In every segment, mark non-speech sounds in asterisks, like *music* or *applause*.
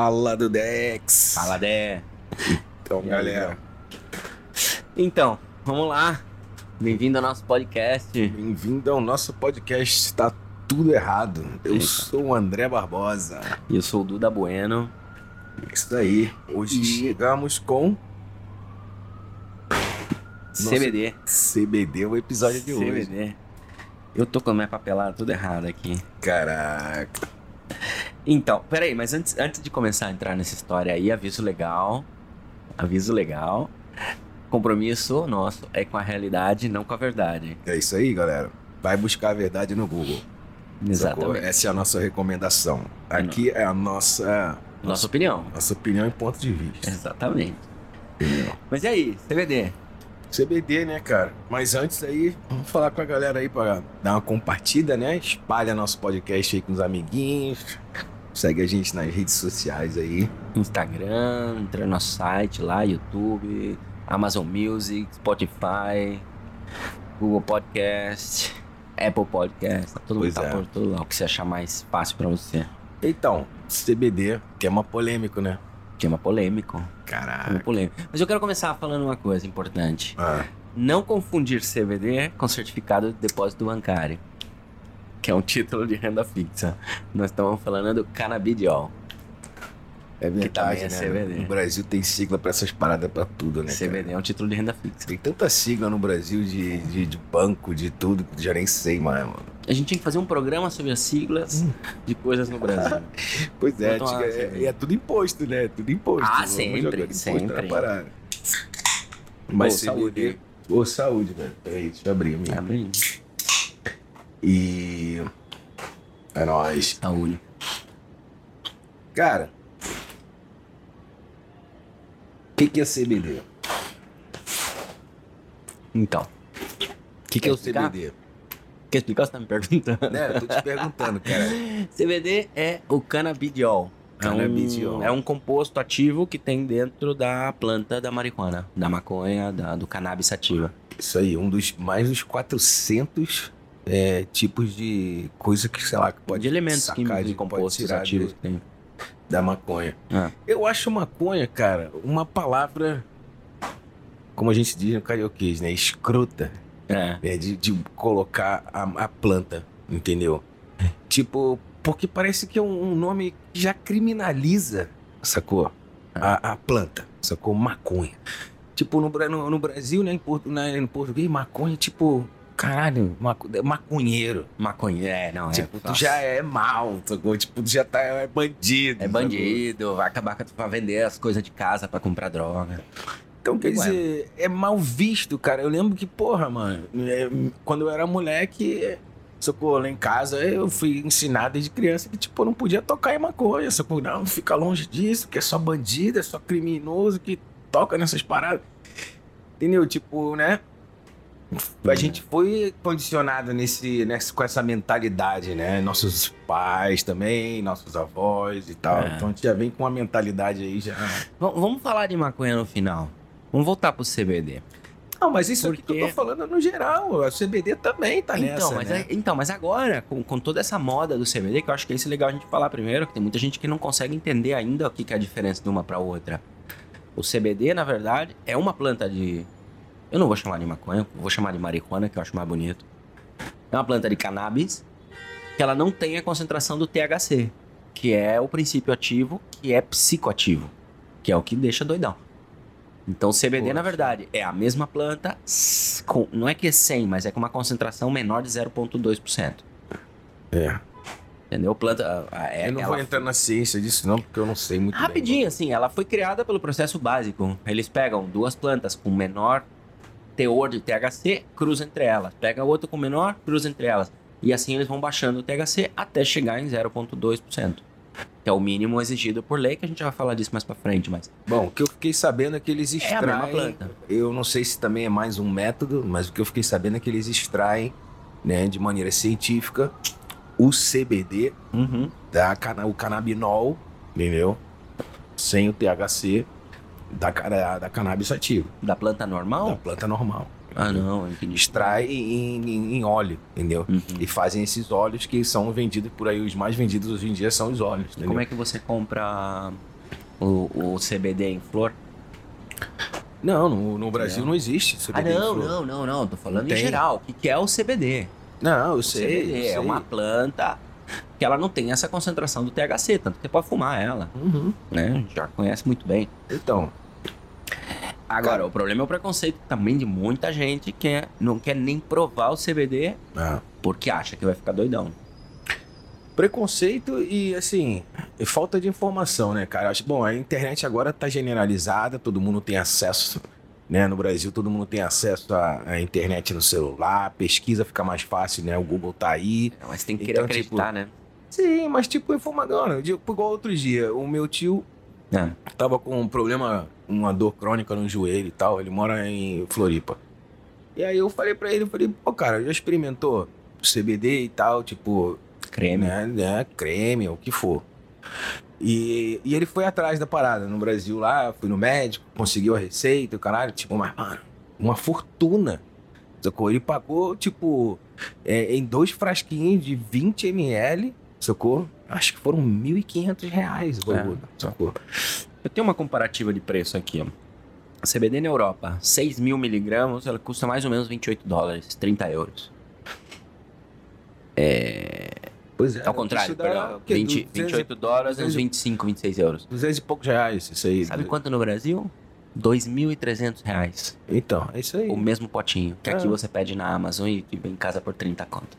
Fala do Dex. Fala, Dé. Então, E galera, Então, vamos lá. Bem-vindo ao nosso podcast. bem-vindo ao nosso podcast. Está tudo errado. Eu Eita. sou o André Barbosa. Eu sou o Duda Bueno. Isso aí. Hoje E- chegamos com Nossa. CBD. CBD, o episódio de hoje. CBD. Eu tô com a minha papelada tudo errado aqui. Caraca. Então, peraí, mas antes, antes de começar a entrar nessa história aí, aviso legal. Aviso legal. Compromisso nosso é com a realidade, não com a verdade. É isso aí, galera. Vai buscar a verdade no Google. sacou? Exatamente. Essa é a nossa recomendação. Aqui é a nossa, Nossa opinião. nossa opinião e ponto de vista. Exatamente. Entendeu? Mas e aí, CBD? CBD, né, cara? Mas antes aí, vamos falar com a galera aí pra dar uma compartida, né? Espalha nosso podcast aí com os amiguinhos. Segue a gente nas redes sociais aí. Instagram, entra no nosso site lá, YouTube, Amazon Music, Spotify, Google Podcast, Apple Podcast, tá todo mundo Pois tá é. por tudo lá, o que você achar mais fácil pra você. Então, CBD, tema polêmico, né? Tema polêmico, tema Caraca. polêmico. Mas eu quero começar falando uma coisa importante. Ah, Não confundir CBD com certificado de depósito bancário, que é um título de renda fixa. Nós estamos falando do canabidiol. é verdade, também é né? CBD. O Brasil tem sigla pra essas paradas pra tudo, né? cara? CBD é um título de renda fixa. Tem tanta sigla no Brasil de, de, de banco, de tudo, que já nem sei mais, mano. A gente tinha que fazer um programa sobre as siglas de coisas no Brasil. *laughs* Pois é, antiga- é, é tudo imposto, né? Tudo imposto. Ah, Vamos sempre, sempre. parada. Mas CBD... saúde. Ô, saúde, velho. Peraí, deixa eu abrir a minha. Abre aí. E. É nóis. Saúde. Cara. O que, que é CBD? Então. O que, que é o CBD? Quer explicar você tá me perguntando? Né? Eu tô te perguntando, cara. *laughs* CBD é o canabidiol. Canabidiol. É um, é um composto ativo que tem dentro da planta da marihuana, da maconha, da- do cannabis sativa. Isso aí, um dos mais dos 400 é, tipos de coisa que, sei lá, que pode de elementos sacar químicos de- compostos ativos de- que tem. da maconha. Ah. Eu acho maconha, cara, uma palavra, como a gente diz no carioquês, né? Escrota. É. né, de, de colocar a, a planta, entendeu? Tipo, porque parece que é um, um nome que já criminaliza, sacou? A, a planta, sacou? Maconha. Tipo, no, no, no Brasil, né, em, portu, na, em português, maconha, tipo, caralho, maco- maconheiro. Maconha, é, não, tipo, é. tu já é mal, sacou? Tipo, tu já tá, é bandido. É bandido, vai acabar com vai vender as coisas de casa pra comprar droga. Então, quer Ué. dizer, é mal visto, cara. Eu lembro que, porra, mano, é, quando eu era moleque, sacou, lá em casa, eu fui ensinado desde criança que, tipo, eu não podia tocar em maconha, sacou? Não, fica longe disso, que é só bandido, é só criminoso que toca nessas paradas. Entendeu? Tipo, né? A gente foi condicionado nesse, nessa, com essa mentalidade, né? Nossos pais também, nossos avós e tal. É. Então a gente já vem com uma mentalidade aí já. Vamos falar de maconha no final. Vamos voltar pro CBD. Não, mas isso aqui que Porque- eu tô falando no geral. A CBD também tá nessa, então, mas né? é- então, mas agora, com, com toda essa moda do CBD, que eu acho que é isso legal a gente falar primeiro, que tem muita gente que não consegue entender ainda o que, que é a diferença de uma pra outra. O CBD, na verdade, é uma planta de. Eu não vou chamar de maconha, vou chamar de marihuana, que eu acho mais bonito. É uma planta de cannabis que ela não tem a concentração do THC, que é o princípio ativo, que é psicoativo, que é o que deixa doidão. Então, CBD, Poxa. na verdade, é a mesma planta, com, não é que é 100, mas é com uma concentração menor de 0,2%. É. Entendeu? Planta. É, eu não ela vou entrar na ciência disso, não, porque eu não sei muito Rapidinho, assim, ela foi criada pelo processo básico. Eles pegam duas plantas com menor teor de THC, cruzam entre elas. Pega outra com menor, cruza entre elas. E assim eles vão baixando o THC até chegar em 0,2%. Que é o mínimo exigido por lei, que a gente vai falar disso mais pra frente, mas. Bom, o que eu fiquei sabendo é que eles É a extraem. planta. Eu não sei se também é mais um método, mas o que eu fiquei sabendo é que eles extraem, né, de maneira científica, o CBD Uhum. da o canabinol, entendeu? Sem o THC da, cara- da cannabis sativa, Da planta da normal? planta normal. Ah, não, entendi. Extrai em, em- em óleo, entendeu? Uhum. E fazem esses óleos que são vendidos por aí. Os mais vendidos hoje em dia são os óleos. Entendeu? como é que você compra o, o CBD em flor? Não, no, no Brasil Não. não, existe Ah, CBD em não, não, não, não. Tô falando Não em geral. O que, que é o CBD? Não, eu O sei. CBD eu é sei. uma planta que ela não tem essa concentração do THC, tanto que você pode fumar ela, Uhum. né? Já conhece muito bem. Então, Agora, Cara- o problema é o preconceito também de muita gente que é- não quer nem provar o CBD ah, porque acha que vai ficar doidão. preconceito e, assim, falta de informação, né, cara? Acho, bom, a internet agora tá generalizada, todo mundo tem acesso, né? No Brasil, todo mundo tem acesso à, à internet no celular, pesquisa fica mais fácil, né? O Google tá aí. Mas tem que querer Então, acreditar, né? Sim, mas tipo, informação. Tipo, igual outro dia, o meu tio É. tava com um problema, uma dor crônica no joelho e tal. Ele mora em Floripa. E aí eu falei pra ele, eu falei, pô, cara, já experimentou CBD e tal, tipo, Creme. né, né, creme, o que for. E, e ele foi atrás da parada no Brasil lá, fui no médico, conseguiu a receita, o caralho, tipo, mas, mano, uma fortuna. Sacou? Ele pagou, tipo, é, em dois frasquinhos de 20 ml, sacou? Acho que foram 1.500 reais o bagulho, sacou? Eu tenho uma comparativa de preço aqui. A CBD na Europa, 6 mil miligramas, ela custa mais ou menos 28 dólares, 30 euros. Pois é. Ao contrário, dá, perdão, o quê? 20, 200 e- 28 dólares, uns 200 e- 25, 26 euros. 200 e poucos reais, isso aí. Sabe quanto no Brasil? 2.300 reais. Então, é isso aí. O mesmo potinho, que aqui Ah. você pede na Amazon e e vem em casa por 30 conto.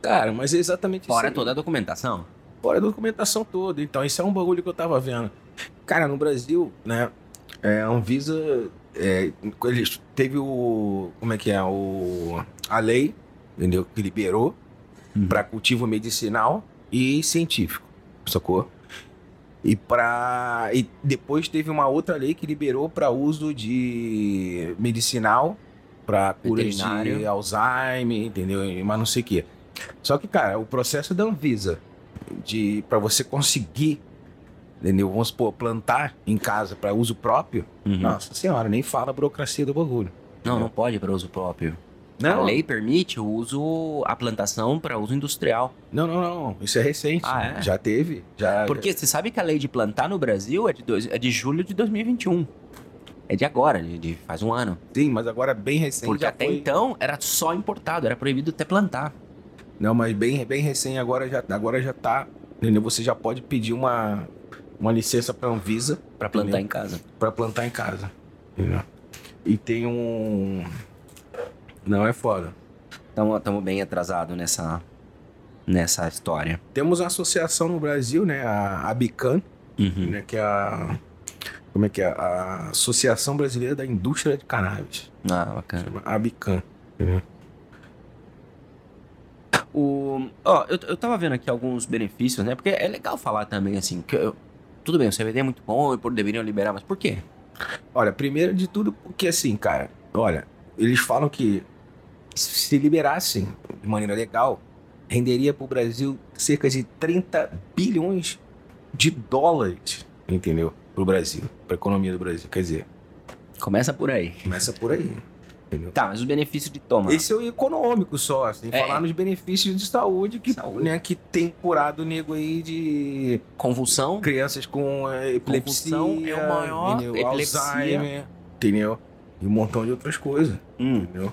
Cara, mas é exatamente Fora isso. aí. toda a documentação. Fora a documentação toda. Então, isso é um bagulho que eu tava vendo. Cara, no Brasil, né? É, a Anvisa. É, eles teve o. Como é que é? O, a lei, entendeu? Que liberou Uhum. para cultivo medicinal e científico. Sacou? E para e depois teve uma outra lei que liberou para uso de medicinal para cura de. Alzheimer, entendeu? Mas não sei o quê. Só que, cara, o processo da Anvisa de para você conseguir, entendeu? Vamos supor, plantar em casa para uso próprio. Uhum. Nossa senhora, nem fala a burocracia do bagulho. Não, não pode para uso próprio. Não, A lei permite o uso, a plantação para uso industrial. não, não, não. Isso é recente. Ah, é? Já teve. Já, Porque você sabe que a lei de plantar no Brasil é de, dois, é de julho de 2021. É de agora, de, de- faz um ano. Sim, mas agora bem recente. Porque já até foi- então era só importado, era proibido até plantar. Não, mas bem, bem recém agora já, agora já tá. Entendeu? Você já pode pedir uma, uma licença para Anvisa Pra plantar Entendeu? em casa. para plantar em casa. Entendeu? E tem um. Não é foda. Estamos bem atrasados nessa, nessa história. Temos a associação no Brasil, né? A ABICAN, Uhum. né? Que é a. Como é que é? A Associação Brasileira da Indústria de Cannabis. Ah, bacana. Chama ABICAN. Entendeu? O, ó, eu, eu tava vendo aqui alguns benefícios, né? Porque é legal falar também, assim, que eu- tudo bem, o CBD é muito bom e por deveriam liberar, mas por quê? Olha, primeiro de tudo, porque assim, cara, olha, eles falam que se liberassem de maneira legal, renderia para o Brasil cerca de 30 bilhões de dólares, entendeu? Para o Brasil, para a economia do Brasil. Quer dizer, Começa por aí. começa por aí, entendeu? Tá, mas os benefícios de toma. Esse é o econômico só, sem É. falar nos benefícios de saúde que, Saúde. Né, que tem curado o nego aí de Convulsão. crianças com eh, epilepsia, Convulsão é o maior, entendeu? epilepsia. Alzheimer, entendeu? E um montão de outras coisas, Hum, entendeu?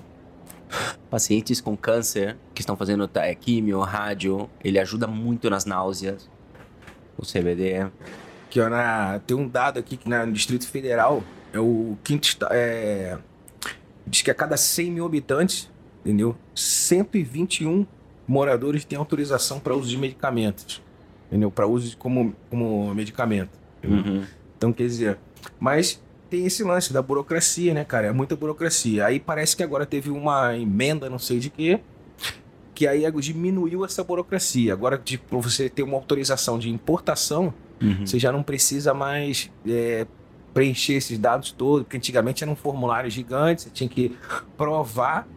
pacientes com câncer que estão fazendo tá, é, químio, rádio, ele ajuda muito nas náuseas. O CBD. Que ó, na, tem um dado aqui que na- no Distrito Federal é o quinto. É, diz que a cada 100 mil habitantes, entendeu? 121 moradores têm autorização para uso de medicamentos, entendeu? Para uso como, como medicamento. Uhum. Então, quer dizer, mas tem esse lance da burocracia, né, cara? É muita burocracia. Aí parece que agora teve uma emenda, não sei de quê, que aí diminuiu essa burocracia. Agora, de, pra você ter uma autorização de importação, Uhum. você já não precisa mais é, preencher esses dados todos, porque antigamente era um formulário gigante, você tinha que provar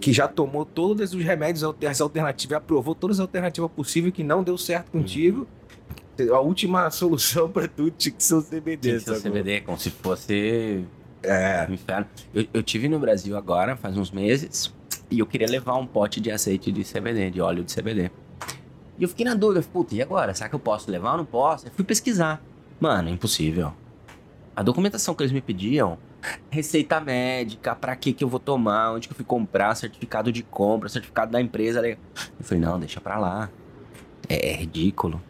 que já tomou todos os remédios, as alternativas, aprovou todas as alternativas possíveis que não deu certo contigo. A última *laughs* solução para tudo tinha que ser o CBD. Tem que ser o? CBD, como se fosse É. Um inferno. Eu, eu tive no Brasil agora, faz uns meses, e eu queria levar um pote de azeite de CBD, de óleo de CBD. E eu fiquei na dúvida, puta, e agora? Será que eu posso levar ou não posso? Eu fui pesquisar. Mano, impossível. A documentação que eles me pediam, receita médica, pra que que eu vou tomar, onde que eu fui comprar, certificado de compra, certificado da empresa. Eu falei, não, deixa pra lá. É, é ridículo.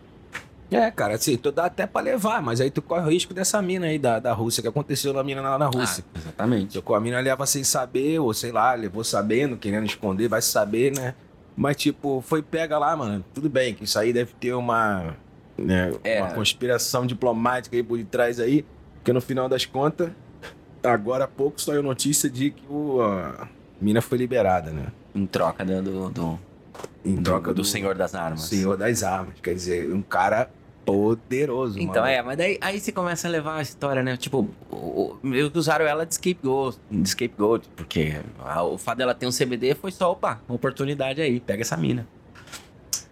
É, cara, assim, tu dá até pra levar, mas aí tu corre o risco dessa mina aí da, da Rússia, que aconteceu na mina lá na Rússia. Ah, exatamente. Sacou? A mina leva sem saber, ou sei lá, levou sabendo, querendo esconder, vai saber, né? Mas, tipo, foi pega lá, mano. Tudo bem, que isso aí deve ter uma, né, É. uma conspiração diplomática aí por detrás aí, porque no final das contas, agora há pouco saiu notícia de que o, a mina foi liberada, né? Em troca do, do, do, Em do- troca do Senhor das Armas. Senhor das Armas. Quer dizer, um cara poderoso, Então mano. é, mas daí aí você começa a levar a história, né? Tipo, o, o, meio que usaram ela de scapegoat, de scapegoat porque a- o fato dela ter um CBD foi só, opa, uma oportunidade aí, pega essa mina.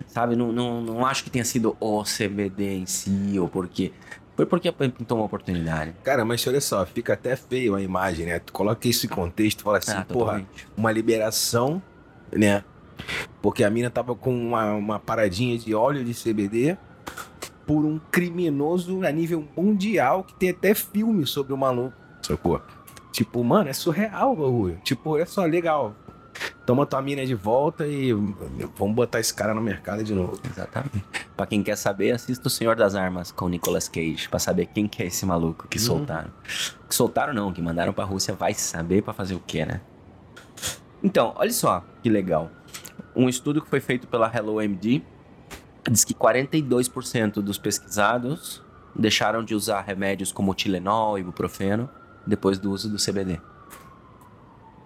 Sabe, não, não, não acho que tenha sido o CBD em si, ou porque. Foi porque pintou uma oportunidade. Cara, mas olha só, fica até feio a imagem, né? Tu coloca isso em contexto, fala assim, Ah, porra, totalmente. uma liberação, né? Porque a mina tava com uma, uma paradinha de óleo de CBD por um criminoso a nível mundial que tem até filme sobre o maluco, sacou? Tipo, mano, é surreal o bagulho. Tipo, olha só, legal. Toma tua mina de volta e vamos botar esse cara no mercado de novo. Exatamente. Pra quem quer saber, assista O Senhor das Armas com o Nicolas Cage, pra saber quem que é esse maluco que Hum. soltaram. Que soltaram não, que mandaram pra Rússia, vai saber pra fazer o quê, né? Então, olha só que legal. Um estudo que foi feito pela Hello MD diz que 42% dos pesquisados deixaram de usar remédios como Tilenol e ibuprofeno depois do uso do CBD.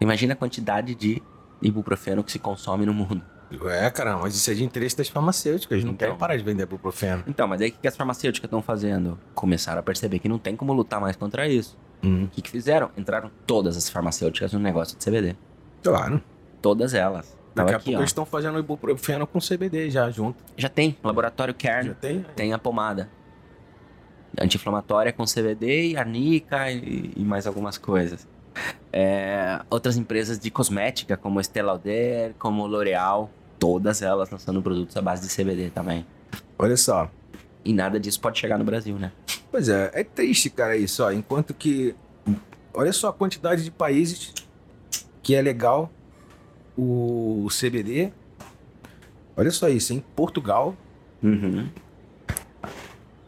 Imagina a quantidade de ibuprofeno que se consome no mundo. É, cara, mas isso é de interesse das farmacêuticas. Não Então. querem parar de vender ibuprofeno. Então, mas aí o que as farmacêuticas estão fazendo? Começaram a perceber que não tem como lutar mais contra isso. Hum, O que, que fizeram? Entraram todas as farmacêuticas no negócio de CBD. claro. Todas elas. Daqui a aqui, pouco ó. eles estão fazendo ibuprofeno com CBD já junto. Já tem. Laboratório Kern Já tem? tem a pomada. Anti-inflamatória com CBD e arnica e, e mais algumas coisas. É, outras empresas de cosmética, como Estée Lauder, como L'Oreal, todas elas lançando produtos à base de CBD também. Olha só. E nada disso pode chegar no Brasil, né? Pois é, é triste, cara, isso, ó. Enquanto que. Olha só a quantidade de países que é legal o CBD. Olha só isso, hein? Portugal, Uhum.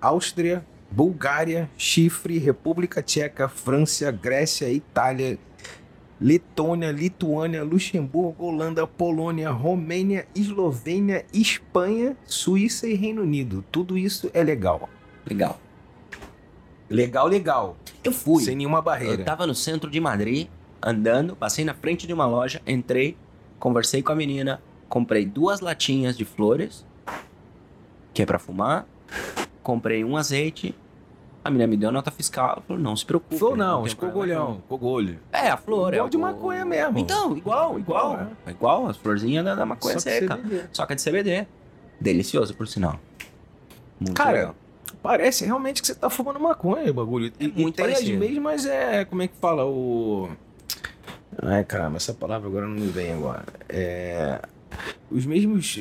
Áustria, Bulgária, Chifre, República Tcheca, França, Grécia, Itália, Letônia, Lituânia, Luxemburgo, Holanda, Polônia, Romênia, Eslovênia, Espanha, Suíça e Reino Unido. Tudo isso é legal. Legal. Legal, legal. Eu fui. Sem nenhuma Eu barreira. tava no centro de Madrid, andando, passei na frente de uma loja, entrei, conversei com a menina, comprei duas latinhas de flores, que é pra fumar, comprei um azeite, a menina me deu a nota fiscal, falou, não se preocupe. Flor não, tem escogolhão, cogolho. É, a flor, é Igual o- de maconha mesmo. Então, igual, igual. Igual, É igual, as florzinhas da, da maconha Só seca. Só que é de CBD. Delicioso, por sinal. Muito Cara, legal. Parece realmente que você tá fumando maconha, o bagulho. É E, e muito tem parecido. as mesmas, é. Como é que fala? O. Ai, caramba, essa palavra agora não me vem agora. É. Os mesmos.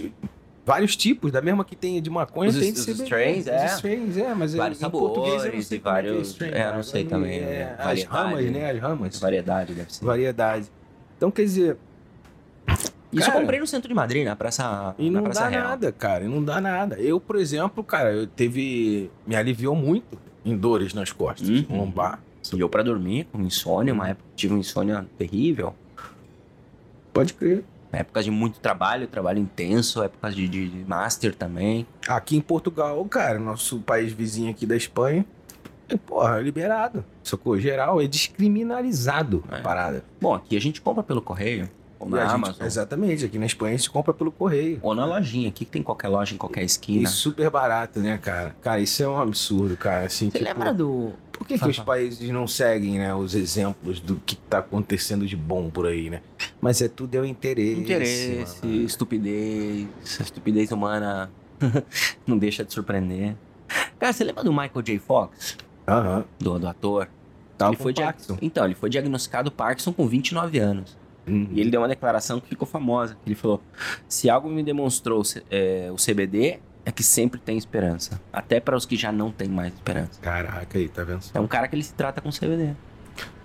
Vários tipos, da mesma que tem de maconha, Os- tem de os CBD. strains, é. Os strains, é, mas Vários em português eu não sabores sei é é vários- strain, é, não sei também, É, né? as ramas, né? As ramas. Variedade deve ser. Variedade. Então, quer dizer, Isso Cara, eu comprei no centro de Madrid, na Praça, E não praça dá Real. nada, cara. E não dá nada. Eu, por exemplo, cara, eu teve. Me aliviou muito em dores nas costas. Uhum. Lombar. E eu pra dormir, com insônia, uma época tive uma insônia terrível. Pode crer. Épocas de muito trabalho, trabalho intenso, épocas de, de, de master também. Aqui em Portugal, cara, nosso país vizinho aqui da Espanha, é, porra, é liberado. Socorro geral, é descriminalizado a É. parada. Bom, aqui a gente compra pelo correio, ou E na gente- Amazon, exatamente, aqui na Espanha a gente compra pelo correio. ou na lojinha. Aqui que tem qualquer loja em qualquer E esquina. super barato, né, cara? Cara, isso é um absurdo, cara. Assim, Você tipo, lembra do... Por que, que os países não seguem, né, os exemplos do que tá acontecendo de bom por aí, né? Mas é tudo é o interesse. Interesse, mano. estupidez, a estupidez humana *laughs* não deixa de surpreender. Cara, você lembra do Michael J. Fox? Aham. Do, do ator? Tava ele com foi Parkinson. Então, ele foi diagnosticado Parkinson com 29 anos. Uhum. E ele deu uma declaração que ficou famosa. Ele falou: se algo me demonstrou é, o CBD, é que sempre tem esperança. Até para os que já não têm mais esperança. Caraca, aí, tá vendo? É um cara que ele se trata com CBD.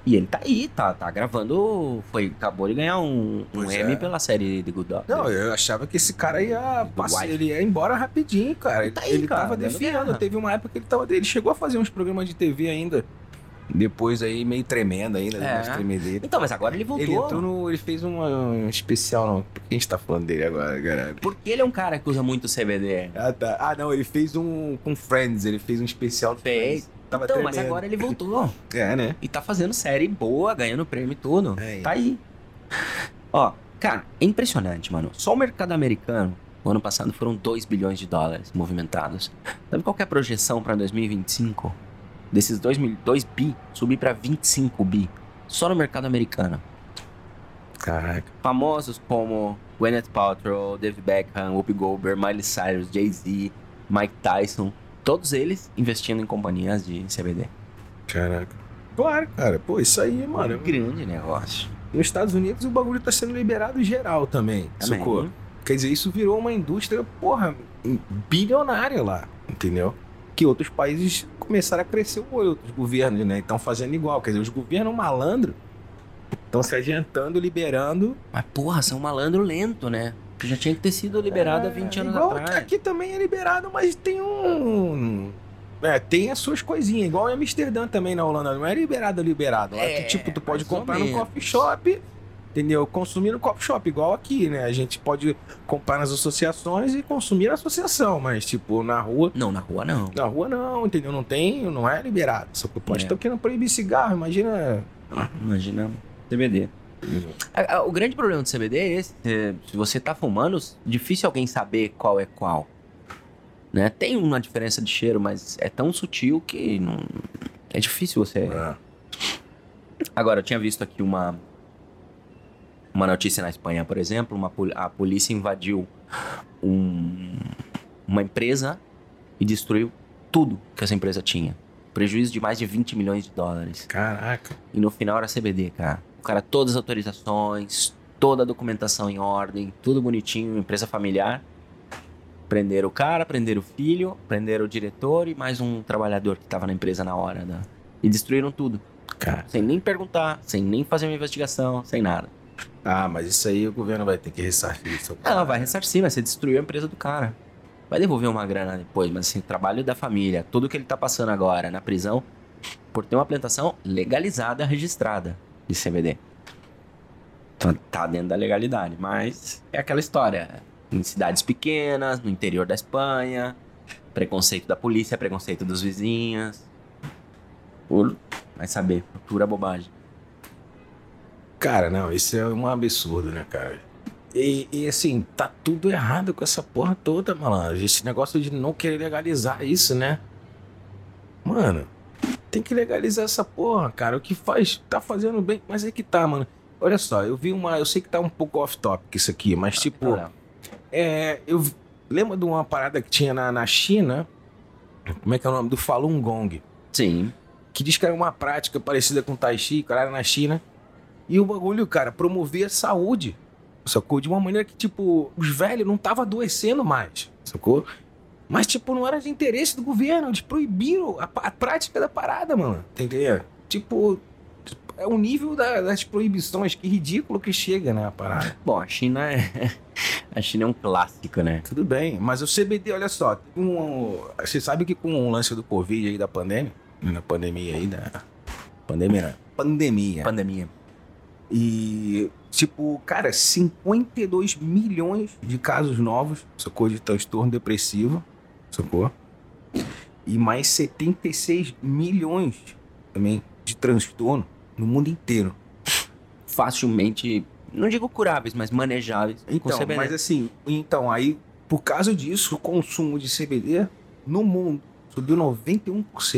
E ele tá aí, tá, tá gravando. Foi, acabou de ganhar um, um Pois é. pela série The Good Doctor. Não, eu achava que esse cara ia passar, ele ia embora rapidinho, cara. Ele, Tá aí, ele cara, tava defiando. Teve uma época que ele tava. Ele chegou a fazer uns programas de TV ainda. Depois aí, meio tremendo ainda, É. umas tremedeiras. Então, mas agora ele voltou. Ele entrou no. Ele fez uma- um especial, não. Por que a gente tá falando dele agora, caralho? Porque ele é um cara que usa muito CBD. Ah, tá. Ah, não, ele fez um com Friends, ele fez um especial do Fez. Friends. Tava então, mas tremendo. agora ele voltou. *laughs* É, né? E tá fazendo série boa, ganhando prêmio e tudo. É. Tá aí. Ó, cara, é impressionante, mano. Só o mercado americano, o ano passado foram 2 bilhões de dólares movimentados. Sabe qual que é a projeção pra 2025? Desses 2, mil, 2 bi, subir pra 25 bi. Só no mercado americano. Caraca. Famosos como Gwyneth Paltrow, David Beckham, Whoopi Goldberg, Miley Cyrus, Jay-Z, Mike Tyson. Todos eles investindo em companhias de CBD. Caraca. Claro, cara. Pô, isso aí, mano. um grande negócio. Nos Estados Unidos o bagulho tá sendo liberado geral também. Também. Sacou? Quer dizer, isso virou uma indústria, porra, bilionária lá, entendeu? Que outros países começaram a crescer o olho, outros governos, né? Estão fazendo igual. Quer dizer, os governos malandros estão se adiantando, liberando. Mas porra, são malandro lento, né? Que já tinha que ter sido liberado há É, 20 anos igual atrás. Aqui também é liberado, mas tem um. É, tem as suas coisinhas, igual em Amsterdã também na Holanda. Não é liberado, liberado. É, que, tipo, tu pode comprar no coffee shop, entendeu? Consumir no coffee shop, igual aqui, né? A gente pode comprar nas associações e consumir na associação, mas, tipo, na rua. Não, na rua não. Na rua não, entendeu? Não tem, não é liberado. Só que pode É. estar querendo proibir cigarro, imagina. Imagina CBD. O grande problema do CBD é esse. é, Se você tá fumando, difícil alguém saber qual é qual. Né? Tem uma diferença de cheiro, mas é tão sutil que não... é difícil você. Ah, Agora, eu tinha visto aqui uma uma notícia na Espanha, por exemplo, uma, a polícia invadiu um- uma empresa e destruiu tudo que essa empresa tinha. Prejuízo de mais de 20 milhões de dólares. Caraca. E no final era CBD, cara. O cara, todas as autorizações, toda a documentação em ordem, tudo bonitinho, empresa familiar. Prenderam o cara, prenderam o filho, prenderam o diretor e mais um trabalhador que tava na empresa na hora. Da... E destruíram tudo. Cara. Sem nem perguntar, sem nem fazer uma investigação, sem nada. Ah, mas isso aí o governo vai ter que ressarcir isso. Ela vai ressarcir, mas você destruiu a empresa do cara. Vai devolver uma grana depois, mas assim, trabalho da família, tudo que ele tá passando agora na prisão, por ter uma plantação legalizada, registrada de CBD. Então, tá dentro da legalidade, mas é aquela história. Em cidades pequenas, no interior da Espanha, preconceito da polícia, preconceito dos vizinhos. Vai saber, pura bobagem. Cara, não, isso é um absurdo, né, cara? E, e, assim, tá tudo errado com essa porra toda, malandro. Esse negócio de não querer legalizar isso, né? Mano, tem que legalizar essa porra, cara. O que faz, tá fazendo bem, mas é que tá, mano. Olha só, eu vi uma. Eu sei que tá um pouco off-topic isso aqui, mas tipo. É, eu lembro de uma parada que tinha na, na China. Como é que é o nome? Do Falun Gong. Sim. Que diz que era uma prática parecida com Tai Chi, cara, era na China. E o bagulho, cara, promovia a saúde. Sacou? De uma maneira que, tipo, os velhos não estavam adoecendo mais. Sacou? Mas, tipo, não era de interesse do governo. Eles proibiram a, a prática da parada, mano. Entendeu? Tipo, é o nível da- das proibições. Que ridículo que chega, né, a parada. Bom, a China é. *laughs* A China é um clássico, né? Tudo bem, mas o CBD, olha só, um, você sabe que com o lance do Covid aí da pandemia, na pandemia aí da pandemia, pandemia. Pandemia. E tipo, cara, 52 milhões de casos novos, sacou de transtorno depressivo, sacou? E mais 76 milhões também de transtorno no mundo inteiro. Facilmente, não digo curáveis, mas manejáveis Então, mas assim, então aí, por causa disso, o consumo de CBD no mundo subiu 91%. Pô, que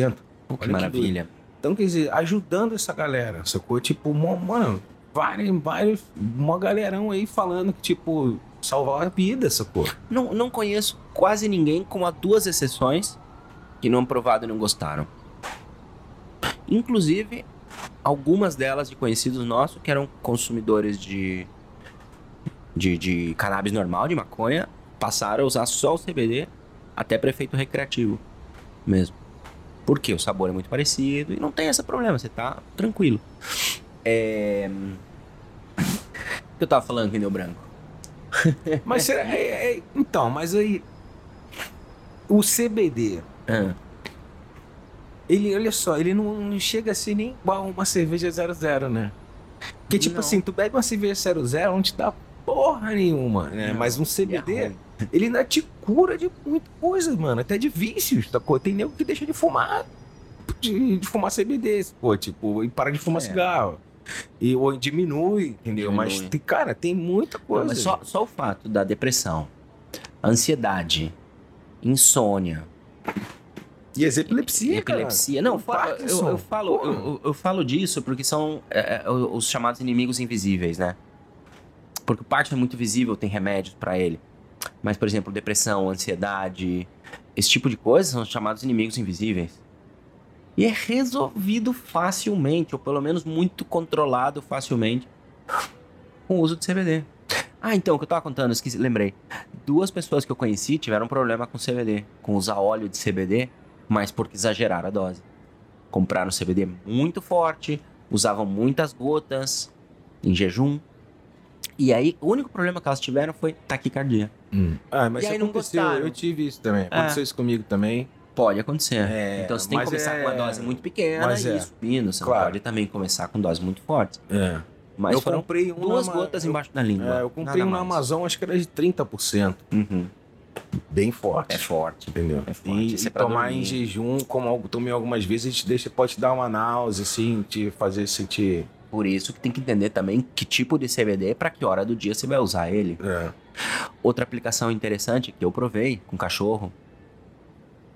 olha que maravilha. Então, quer dizer, ajudando essa galera, sacou? Tipo, mano, vários, vários, uma galerão aí falando que, tipo, salvar a vida, sacou? Não, não conheço quase ninguém, com a duas exceções, que não provaram e não gostaram. Inclusive, algumas delas de conhecidos nossos que eram consumidores de, de, de cannabis normal, de maconha, passaram a usar só o CBD até prefeito recreativo mesmo. Porque o sabor é muito parecido e não tem esse problema, você tá tranquilo. É... O que eu tava falando que deu branco? *laughs* Mas será, é- é- então, mas aí o CBD, Ah, ele, olha só, ele não, não chega a ser nem igual uma cerveja 00, né? Porque, tipo Não. assim, tu bebe uma cerveja 00, não te dá porra nenhuma, né? Não, Mas um é CBD, ele ainda te cura de muita coisa, mano. Até de vícios, sacou? Tem nego que deixa de fumar, de, de fumar CBD, pô, tipo, e para de fumar É. cigarro. E, ou diminui, entendeu? Diminui. Mas, tem, cara, tem muita Não, coisa. mas só, só o fato da depressão, ansiedade, insônia, E as epilepsia, epilepsia. cara. Não, O fa- eu, eu falo, eu, eu- eu falo disso porque são é, é, os chamados inimigos invisíveis, né? Porque o Parkinson é muito visível, tem remédios pra ele. Mas, por exemplo, depressão, ansiedade, esse tipo de coisa são os chamados inimigos invisíveis. E é resolvido facilmente, ou pelo menos muito controlado facilmente, com o uso de CBD. Ah, então, o que eu tava contando, esqueci, lembrei. Duas pessoas que eu conheci tiveram problema com CBD, com usar óleo de CBD, mas porque exageraram a dose. Compraram CBD muito forte, usavam muitas gotas em jejum. E aí, o único problema que elas tiveram foi taquicardia. Ah, mas E isso aí não aconteceu. gostaram. Eu tive isso também. É. Aconteceu isso comigo também. Pode acontecer. É, então você tem que começar é- com uma dose muito pequena mas e é. ir subindo. Você Claro. pode também começar com doses muito fortes. É. Mas eu foram comprei um duas na gotas eu- embaixo da língua. É, eu comprei nada um na. Amazon, acho que era de 30%. Uhum. Bem forte. É forte. Entendeu? É forte. E, é e tomar dormir. em jejum, como eu tomei algumas vezes, te deixa, pode te dar uma náusea, assim, te fazer sentir. Por isso que tem que entender também que tipo de CBD para que hora do dia você vai usar ele. É. Outra aplicação interessante que eu provei com cachorro.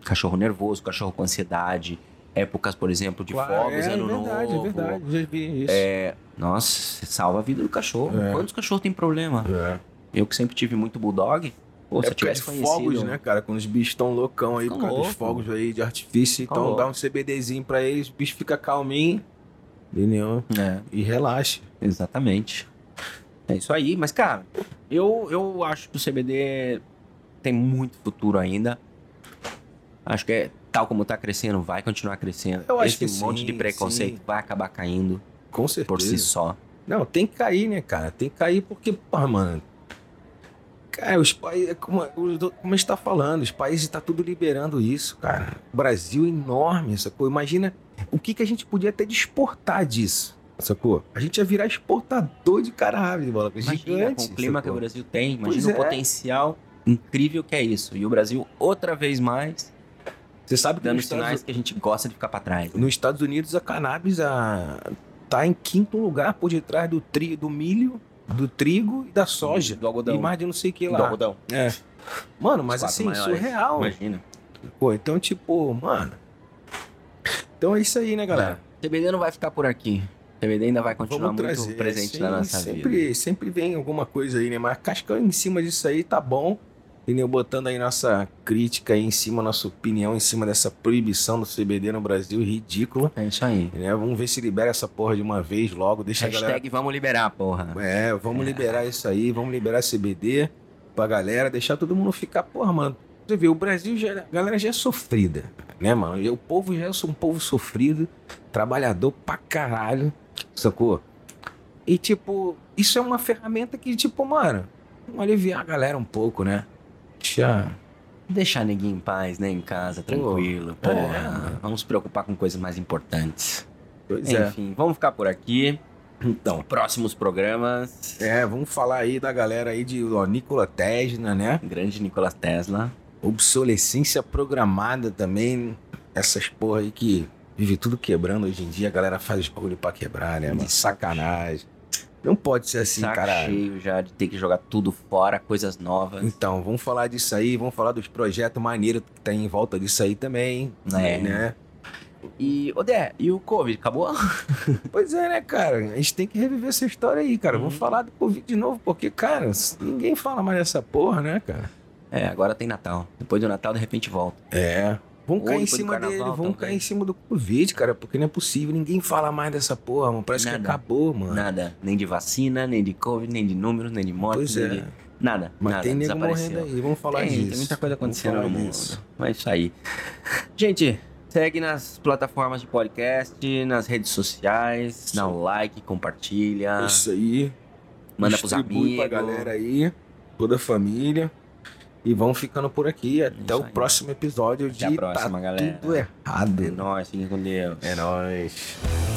Cachorro nervoso, cachorro com ansiedade, épocas, por exemplo, de Claro, fogos, é, ano verdade, novo. é verdade. Já vi isso. É, nossa, salva a vida do cachorro. É. Quantos cachorros tem problema? É. Eu que sempre tive muito bulldog, pô, se eu Época tivesse conhecido... fogos, né, cara? Quando os bichos estão loucão aí Ficam por causa dos louco. fogos aí de artifício, então dá louco. um CBDzinho pra eles, o bicho fica calminho, entendeu? É, E relaxa. exatamente. É isso aí, mas cara, eu, eu acho que o CBD tem muito futuro ainda. Acho que é tal como tá crescendo, vai continuar crescendo. Eu acho Esse que monte sim, de preconceito sim. vai acabar caindo Com certeza. por si só. Não, tem que cair, né, cara? Tem que cair porque, porra, mano. Cara, os países, como, como a gente tá falando, os países tá tudo liberando isso, cara. O Brasil é enorme, sacou? Imagina o que, que a gente podia até exportar disso, sacou? A gente ia virar exportador de cannabis, bola. Imagina, Gigante. com o clima que o sacou? Brasil tem, Pois imagina o é. potencial incrível que é isso. E o Brasil, outra vez mais, Você sabe que dando nos Estados, sinais que a gente gosta de ficar pra trás. nos Estados Unidos a cannabis a, tá em quinto lugar por detrás do, tri, do milho, do trigo e da soja. Do algodão. E mais de não sei o que Do lá. algodão. É. Mano, mas assim, maiores. surreal. Imagina. Pô, então, tipo, mano. Então é isso aí, né, galera? CBD não vai ficar por aqui. CBD ainda vai continuar Vamos muito trazer. presente sim, na nossa sempre, vida. Sempre vem alguma coisa aí, né? Mas cascando em cima disso aí tá bom. Entendeu? Botando aí nossa crítica aí em cima, nossa opinião em cima dessa proibição do CBD no Brasil, ridícula. É isso aí. Né? Vamos ver se libera essa porra de uma vez logo. Deixa a galera. Hashtag vamos liberar, porra. É, vamos liberar isso aí, vamos liberar CBD pra galera, deixar todo mundo ficar, porra, mano. Você vê, o Brasil já, a galera já é sofrida, né, mano? E o povo já é um povo sofrido, trabalhador pra caralho, sacou? E, tipo, isso é uma ferramenta que, tipo, mano, vamos aliviar a galera um pouco, né? Deixa. Deixar ninguém em paz, né? Em casa, tranquilo. é, Porra. mano. Vamos se preocupar com coisas mais importantes. Pois é. Enfim, vamos ficar por aqui. Então, Próximos programas. é, vamos falar aí da galera aí de ó, Nikola Tesla, né? Grande Nikola Tesla. obsolescência programada também. Essas porra aí que vive tudo quebrando hoje em dia. A galera faz os bagulho pra quebrar, né, mano? Sacanagem. Não pode ser assim, Saco cara. cheio já de ter que jogar tudo fora, coisas novas. Então, vamos falar disso aí, vamos falar dos projetos maneiros que tem em volta disso aí também, É. né? E, Odé, e o Covid, acabou? *laughs* Pois é, né, cara? A gente tem que reviver essa história aí, cara. Vamos Uhum. falar do Covid de novo, porque, cara, ninguém fala mais dessa porra, né, cara? É, agora tem Natal. Depois do Natal, de repente, volta. É. Vão cair em cima dele, vão talvez. cair em cima do Covid, cara, porque não é possível. Ninguém fala mais dessa porra, mano. Parece que Nada. acabou, mano. Nada. Nem de vacina, nem de Covid, nem de números, nem de mortes. Pois nem é. de... Nada. Mas nada. tem nego morrendo aí, vamos falar tem, disso. Tem muita coisa acontecendo no mundo. disso. Mas é isso aí. Gente, segue nas plataformas de podcast, nas redes sociais, dá um like, compartilha, É Isso aí. manda pros Distribui amigos. pra galera aí, toda a família. E vamos ficando por aqui. Até Isso o próximo episódio Até de a próxima, tá galera. tudo errado. É nóis, fiquem com Deus. É nóis.